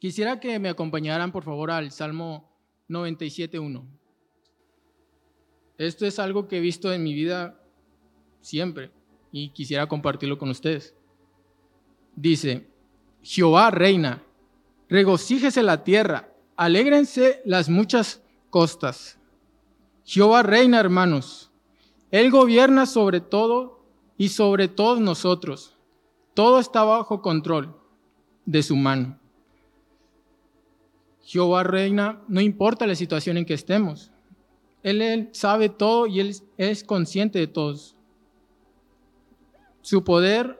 Quisiera que me acompañaran, por favor, al Salmo 97.1. Esto es algo que he visto en mi vida siempre y quisiera compartirlo con ustedes. Dice, Jehová reina, regocíjese la tierra, alégrense las muchas costas. Jehová reina, hermanos. Él gobierna sobre todo y sobre todos nosotros. Todo está bajo control de su mano. Jehová reina, no importa la situación en que estemos. Él, sabe todo y él es consciente de todos. Su poder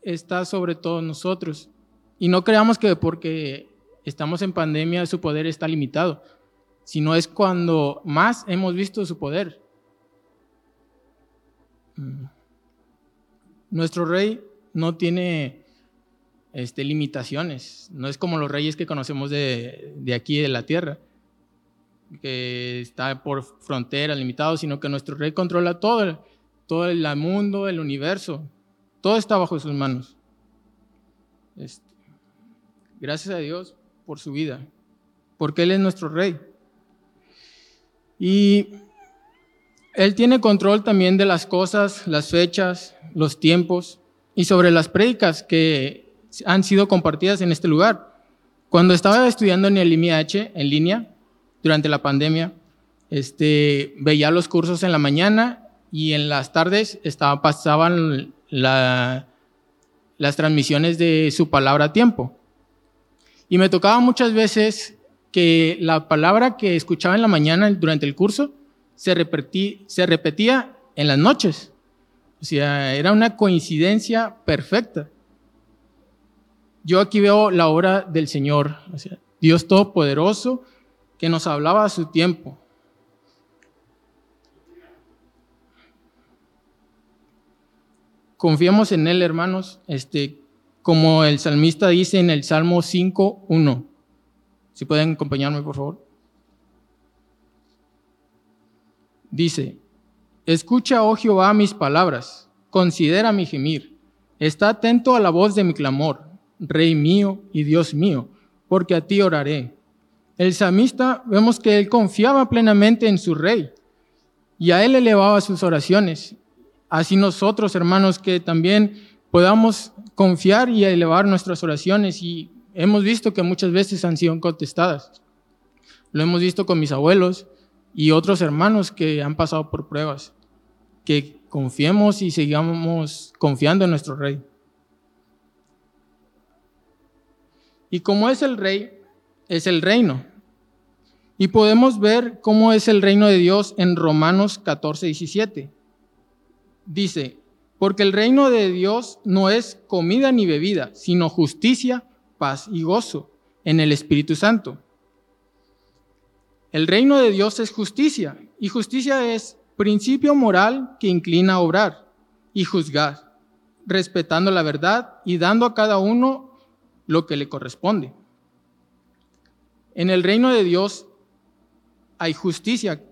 está sobre todos nosotros. Y no creamos que porque estamos en pandemia su poder está limitado, sino es cuando más hemos visto su poder. Mm. Nuestro rey no tiene este, limitaciones, no es como los reyes que conocemos de, de aquí, de la tierra, que está por fronteras limitados, sino que nuestro rey controla todo, todo el mundo, el universo, todo está bajo sus manos. Este, gracias a Dios por su vida, porque Él es nuestro rey. Y Él tiene control también de las cosas, las fechas, los tiempos y sobre las prédicas que han sido compartidas en este lugar. Cuando estaba estudiando en el IMIH en línea, durante la pandemia, este, veía los cursos en la mañana y en las tardes pasaban las transmisiones de su palabra a tiempo. Y me tocaba muchas veces que la palabra que escuchaba en la mañana durante el curso se, se repetía en las noches. O sea, era una coincidencia perfecta. Yo aquí veo la obra del Señor, Dios Todopoderoso, que nos hablaba a su tiempo. Confiamos en Él, hermanos, este, como el salmista dice en el Salmo 5.1. Si pueden acompañarme, por favor. Dice, escucha, oh Jehová, mis palabras, considera mi gemir, está atento a la voz de mi clamor, Rey mío y Dios mío, porque a ti oraré. El salmista vemos que él confiaba plenamente en su rey y a él elevaba sus oraciones Así nosotros, hermanos, que también podamos confiar y elevar nuestras oraciones y hemos visto que muchas veces han sido contestadas. Lo hemos visto con mis abuelos y otros hermanos que han pasado por pruebas. Que confiemos y sigamos confiando en nuestro Rey. Y como es el Rey, es el reino. Y podemos ver cómo es el reino de Dios en Romanos 14, 17 dice, porque el reino de Dios no es comida ni bebida, sino justicia, paz y gozo en el Espíritu Santo. El reino de Dios es justicia, y justicia es principio moral que inclina a obrar y juzgar, respetando la verdad y dando a cada uno lo que le corresponde. En el reino de Dios hay justicia.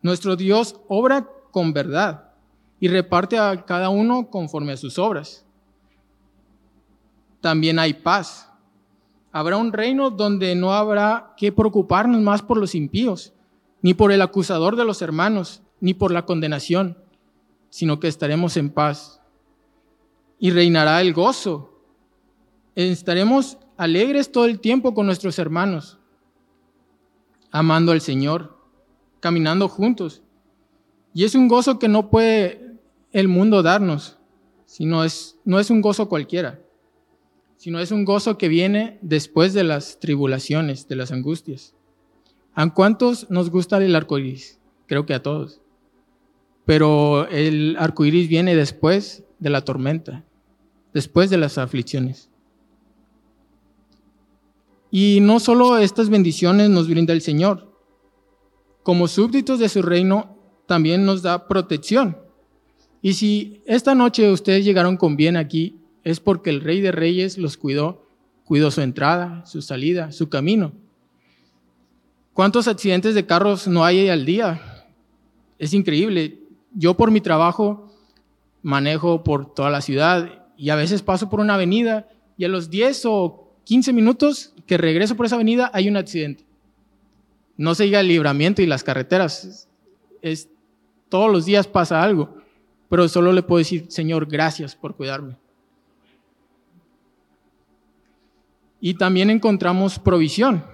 Nuestro Dios obra con verdad y reparte a cada uno conforme a sus obras. También hay paz. Habrá un reino donde no habrá que preocuparnos más por los impíos, ni por el acusador de los hermanos, ni por la condenación, sino que estaremos en paz. Y reinará el gozo. Estaremos alegres todo el tiempo con nuestros hermanos, amando al Señor, caminando juntos. Y es un gozo que no puede el mundo darnos, sino es, no es un gozo cualquiera, sino es un gozo que viene después de las tribulaciones, de las angustias. ¿A cuántos nos gusta el arco iris? Creo que a todos. Pero el arco iris viene después de la tormenta, después de las aflicciones. Y no solo estas bendiciones nos brinda el Señor, como súbditos de su reino, también nos da protección. Y si esta noche ustedes llegaron con bien aquí, es porque el Rey de Reyes los cuidó, cuidó su entrada, su salida, su camino. ¿Cuántos accidentes de carros no hay al día? Es increíble. Yo por mi trabajo manejo por toda la ciudad y a veces paso por una avenida y a los 10 o 15 minutos que regreso por esa avenida hay un accidente. No se diga el libramiento y las carreteras. Es, todos los días pasa algo, pero solo le puedo decir, Señor, gracias por cuidarme. Y también encontramos provisión.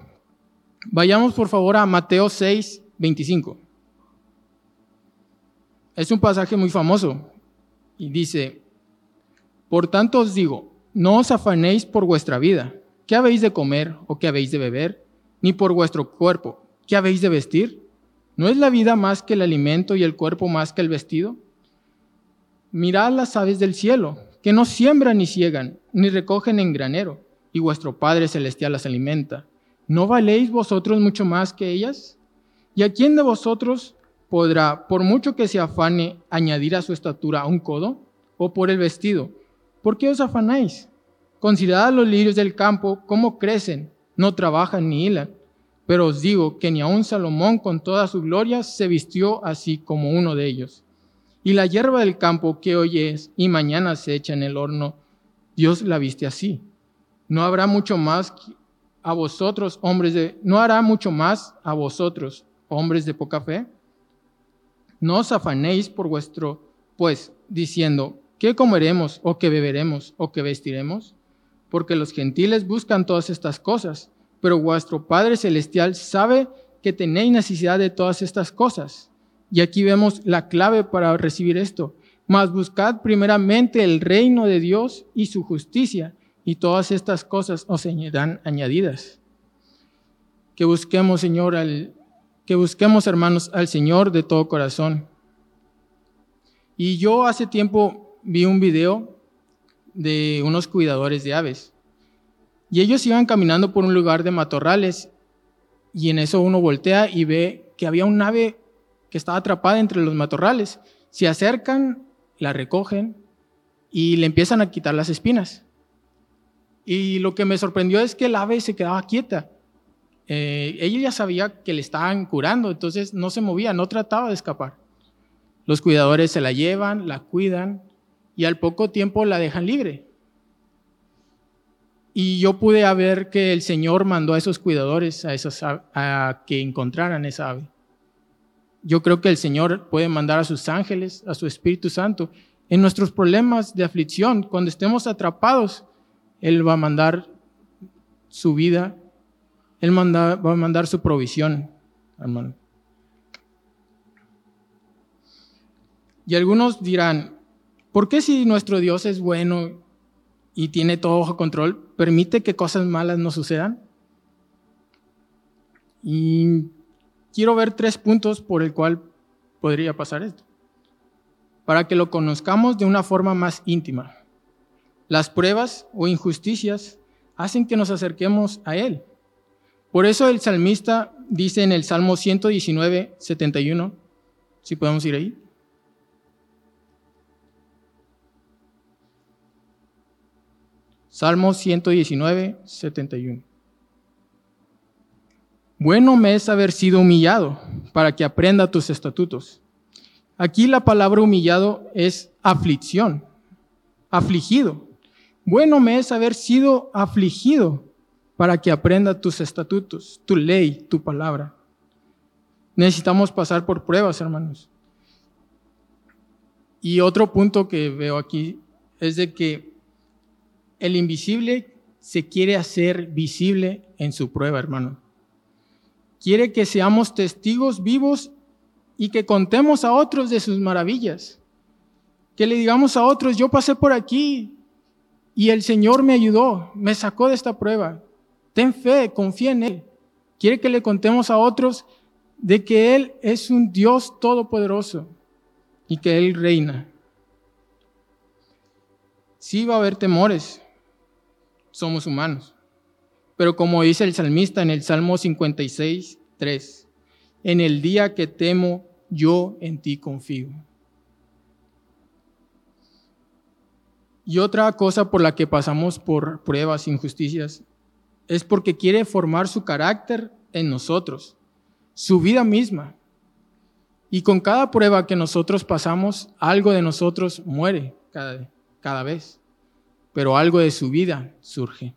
Vayamos por favor a Mateo 6, 25. Es un pasaje muy famoso y dice, por tanto os digo, no os afanéis por vuestra vida, qué habéis de comer o qué habéis de beber, ni por vuestro cuerpo, qué habéis de vestir. ¿No es la vida más que el alimento y el cuerpo más que el vestido? Mirad las aves del cielo, que no siembran ni ciegan, ni recogen en granero, y vuestro Padre Celestial las alimenta. ¿No valéis vosotros mucho más que ellas? ¿Y a quién de vosotros podrá, por mucho que se afane, añadir a su estatura un codo? ¿O por el vestido? ¿Por qué os afanáis? Considerad los lirios del campo, cómo crecen, no trabajan ni hilan. Pero os digo que ni aun Salomón con toda su gloria se vistió así como uno de ellos. Y la hierba del campo que hoy es y mañana se echa en el horno, Dios la viste así. No habrá mucho más a vosotros, hombres de, no hará mucho más a vosotros, hombres de poca fe. No os afanéis por vuestro, pues, diciendo, ¿qué comeremos o qué beberemos o qué vestiremos? Porque los gentiles buscan todas estas cosas, pero vuestro Padre Celestial sabe que tenéis necesidad de todas estas cosas. Y aquí vemos la clave para recibir esto. Mas buscad primeramente el reino de Dios y su justicia, y todas estas cosas os serán añadidas. Que busquemos, Señor, que busquemos, hermanos, al Señor de todo corazón. Y yo hace tiempo vi un video de unos cuidadores de aves. Y ellos iban caminando por un lugar de matorrales y en eso uno voltea y ve que había un ave que estaba atrapada entre los matorrales. Se acercan, la recogen y le empiezan a quitar las espinas. Y lo que me sorprendió es que el ave se quedaba quieta. Eh, ella ya sabía que le estaban curando, entonces no se movía, no trataba de escapar. Los cuidadores se la llevan, la cuidan y al poco tiempo la dejan libre. Y yo pude ver que el Señor mandó a esos cuidadores a, esos, a que encontraran esa ave. Yo creo que el Señor puede mandar a sus ángeles, a su Espíritu Santo, en nuestros problemas de aflicción, cuando estemos atrapados, Él va a mandar su vida él va a mandar su provisión, hermano. Y algunos dirán, ¿por qué si nuestro Dios es bueno y tiene todo bajo control, permite que cosas malas nos sucedan? Y quiero ver tres puntos por el cual podría pasar esto, para que lo conozcamos de una forma más íntima. Las pruebas o injusticias hacen que nos acerquemos a Él. Por eso el salmista dice en el Salmo 119, 71, si podemos ir ahí. Salmo 119, 71. Bueno me es haber sido humillado para que aprenda tus estatutos. Aquí la palabra humillado es aflicción, afligido. Bueno me es haber sido afligido para que aprenda tus estatutos, tu ley, tu palabra. Necesitamos pasar por pruebas, hermanos. Y otro punto que veo aquí es de que el invisible se quiere hacer visible en su prueba, hermano. Quiere que seamos testigos vivos y que contemos a otros de sus maravillas. Que le digamos a otros, yo pasé por aquí y el Señor me ayudó, me sacó de esta prueba. Ten fe, confía en Él. Quiere que le contemos a otros de que Él es un Dios todopoderoso y que Él reina. Sí va a haber temores, somos humanos, pero como dice el salmista en el Salmo 56, 3, en el día que temo, yo en ti confío. Y otra cosa por la que pasamos por pruebas, injusticias, es porque quiere formar su carácter en nosotros, su vida misma. Y con cada prueba que nosotros pasamos, algo de nosotros muere cada, cada vez, pero algo de su vida surge.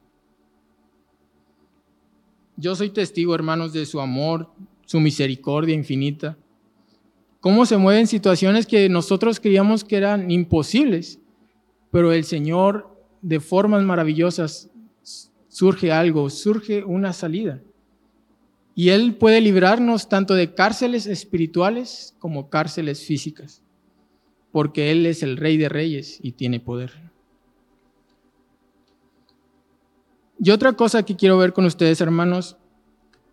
Yo soy testigo, hermanos, de su amor, su misericordia infinita. Cómo se mueven situaciones que nosotros creíamos que eran imposibles, pero el Señor de formas maravillosas surge algo, surge una salida. Y Él puede librarnos tanto de cárceles espirituales como cárceles físicas, porque Él es el Rey de Reyes y tiene poder. Y otra cosa que quiero ver con ustedes, hermanos,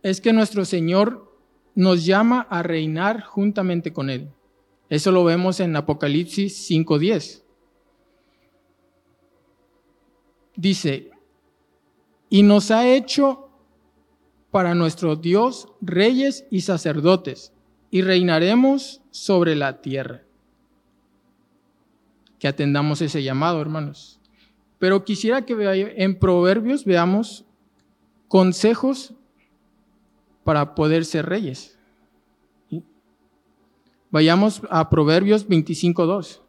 es que nuestro Señor nos llama a reinar juntamente con Él. Eso lo vemos en Apocalipsis 5.10. Dice, y nos ha hecho para nuestro Dios reyes y sacerdotes, y reinaremos sobre la tierra. Que atendamos ese llamado, hermanos. Pero quisiera que en Proverbios veamos consejos para poder ser reyes. Vayamos a Proverbios 25.2.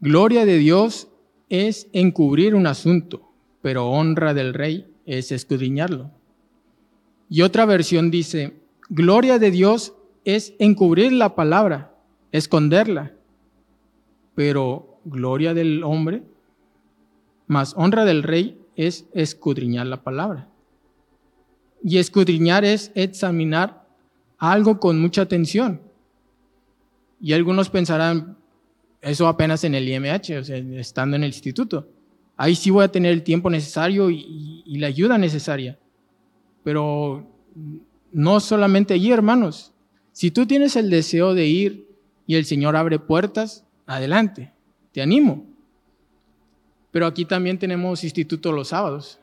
Gloria de Dios es encubrir un asunto, pero honra del rey es escudriñarlo. Y otra versión dice, gloria de Dios es encubrir la palabra, esconderla, pero gloria del hombre, más honra del rey es escudriñar la palabra. Y escudriñar es examinar algo con mucha atención. Y algunos pensarán, eso apenas en el IMH, o sea, estando en el instituto. Ahí sí voy a tener el tiempo necesario y, y la ayuda necesaria. Pero no solamente allí, hermanos. Si tú tienes el deseo de ir y el Señor abre puertas, adelante, te animo. Pero aquí también tenemos instituto los sábados.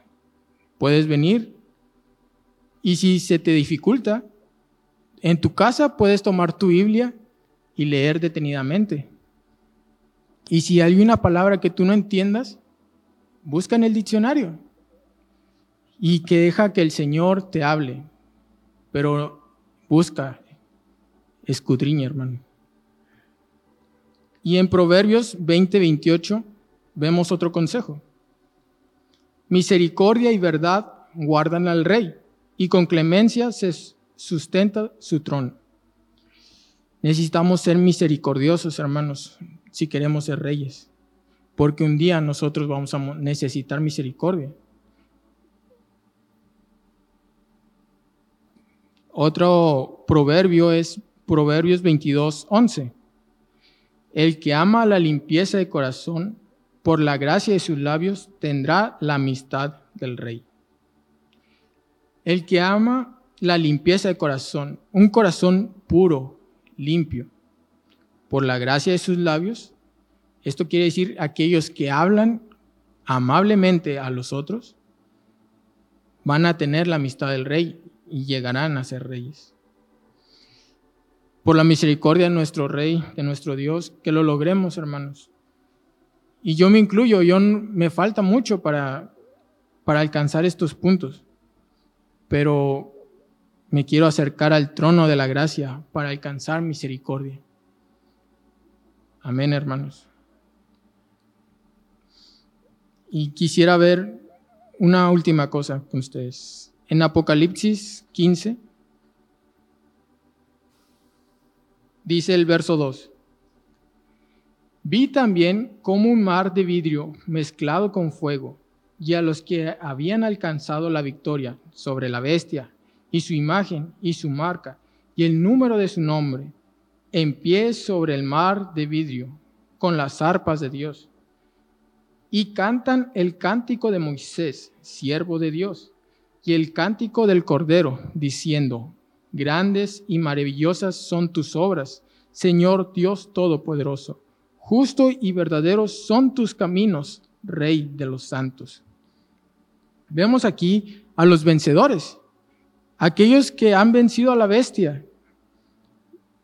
Puedes venir y si se te dificulta, en tu casa puedes tomar tu Biblia y leer detenidamente. Y si hay una palabra que tú no entiendas, busca en el diccionario y que deja que el Señor te hable. Pero busca, escudriña, hermano. Y en Proverbios 20, 28 vemos otro consejo. Misericordia y verdad guardan al rey, y con clemencia se sustenta su trono. Necesitamos ser misericordiosos, hermanos, si queremos ser reyes, porque un día nosotros vamos a necesitar misericordia. Otro proverbio es Proverbios 22, 11. El que ama la limpieza de corazón, por la gracia de sus labios, tendrá la amistad del rey. El que ama la limpieza de corazón, un corazón puro, limpio, por la gracia de sus labios, esto quiere decir aquellos que hablan amablemente a los otros, van a tener la amistad del rey y llegarán a ser reyes. Por la misericordia de nuestro Rey, de nuestro Dios, que lo logremos, hermanos. Y yo me incluyo, yo me falta mucho para, para alcanzar estos puntos, pero me quiero acercar al trono de la gracia para alcanzar misericordia. Amén, hermanos. Y quisiera ver una última cosa con ustedes. En Apocalipsis 15 dice el verso 2. Vi también como un mar de vidrio mezclado con fuego, y a los que habían alcanzado la victoria sobre la bestia, y su imagen, y su marca, y el número de su nombre, en pie sobre el mar de vidrio, con las arpas de Dios. Y cantan el cántico de Moisés, siervo de Dios y el cántico del Cordero, diciendo, Grandes y maravillosas son tus obras, Señor Dios Todopoderoso. Justo y verdaderos son tus caminos, Rey de los santos. Vemos aquí a los vencedores, aquellos que han vencido a la bestia,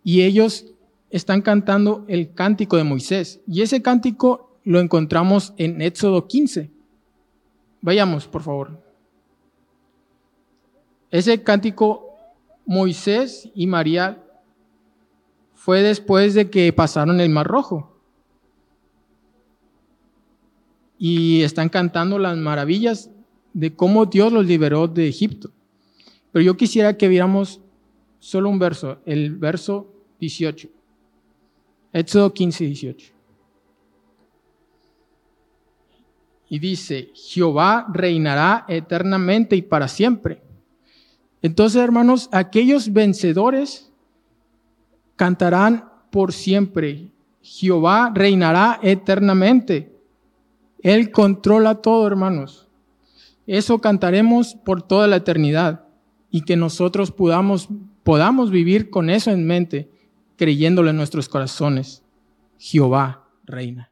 y ellos están cantando el cántico de Moisés. Y ese cántico lo encontramos en Éxodo 15. Vayamos, por favor. Ese cántico Moisés y María fue después de que pasaron el Mar Rojo. Y están cantando las maravillas de cómo Dios los liberó de Egipto. Pero yo quisiera que viéramos solo un verso, el verso 18. Éxodo 15, 18. Y dice, Jehová reinará eternamente y para siempre. Entonces, hermanos, aquellos vencedores cantarán por siempre. Jehová reinará eternamente. Él controla todo, hermanos. Eso cantaremos por toda la eternidad y que nosotros podamos, podamos vivir con eso en mente, creyéndolo en nuestros corazones. Jehová reina.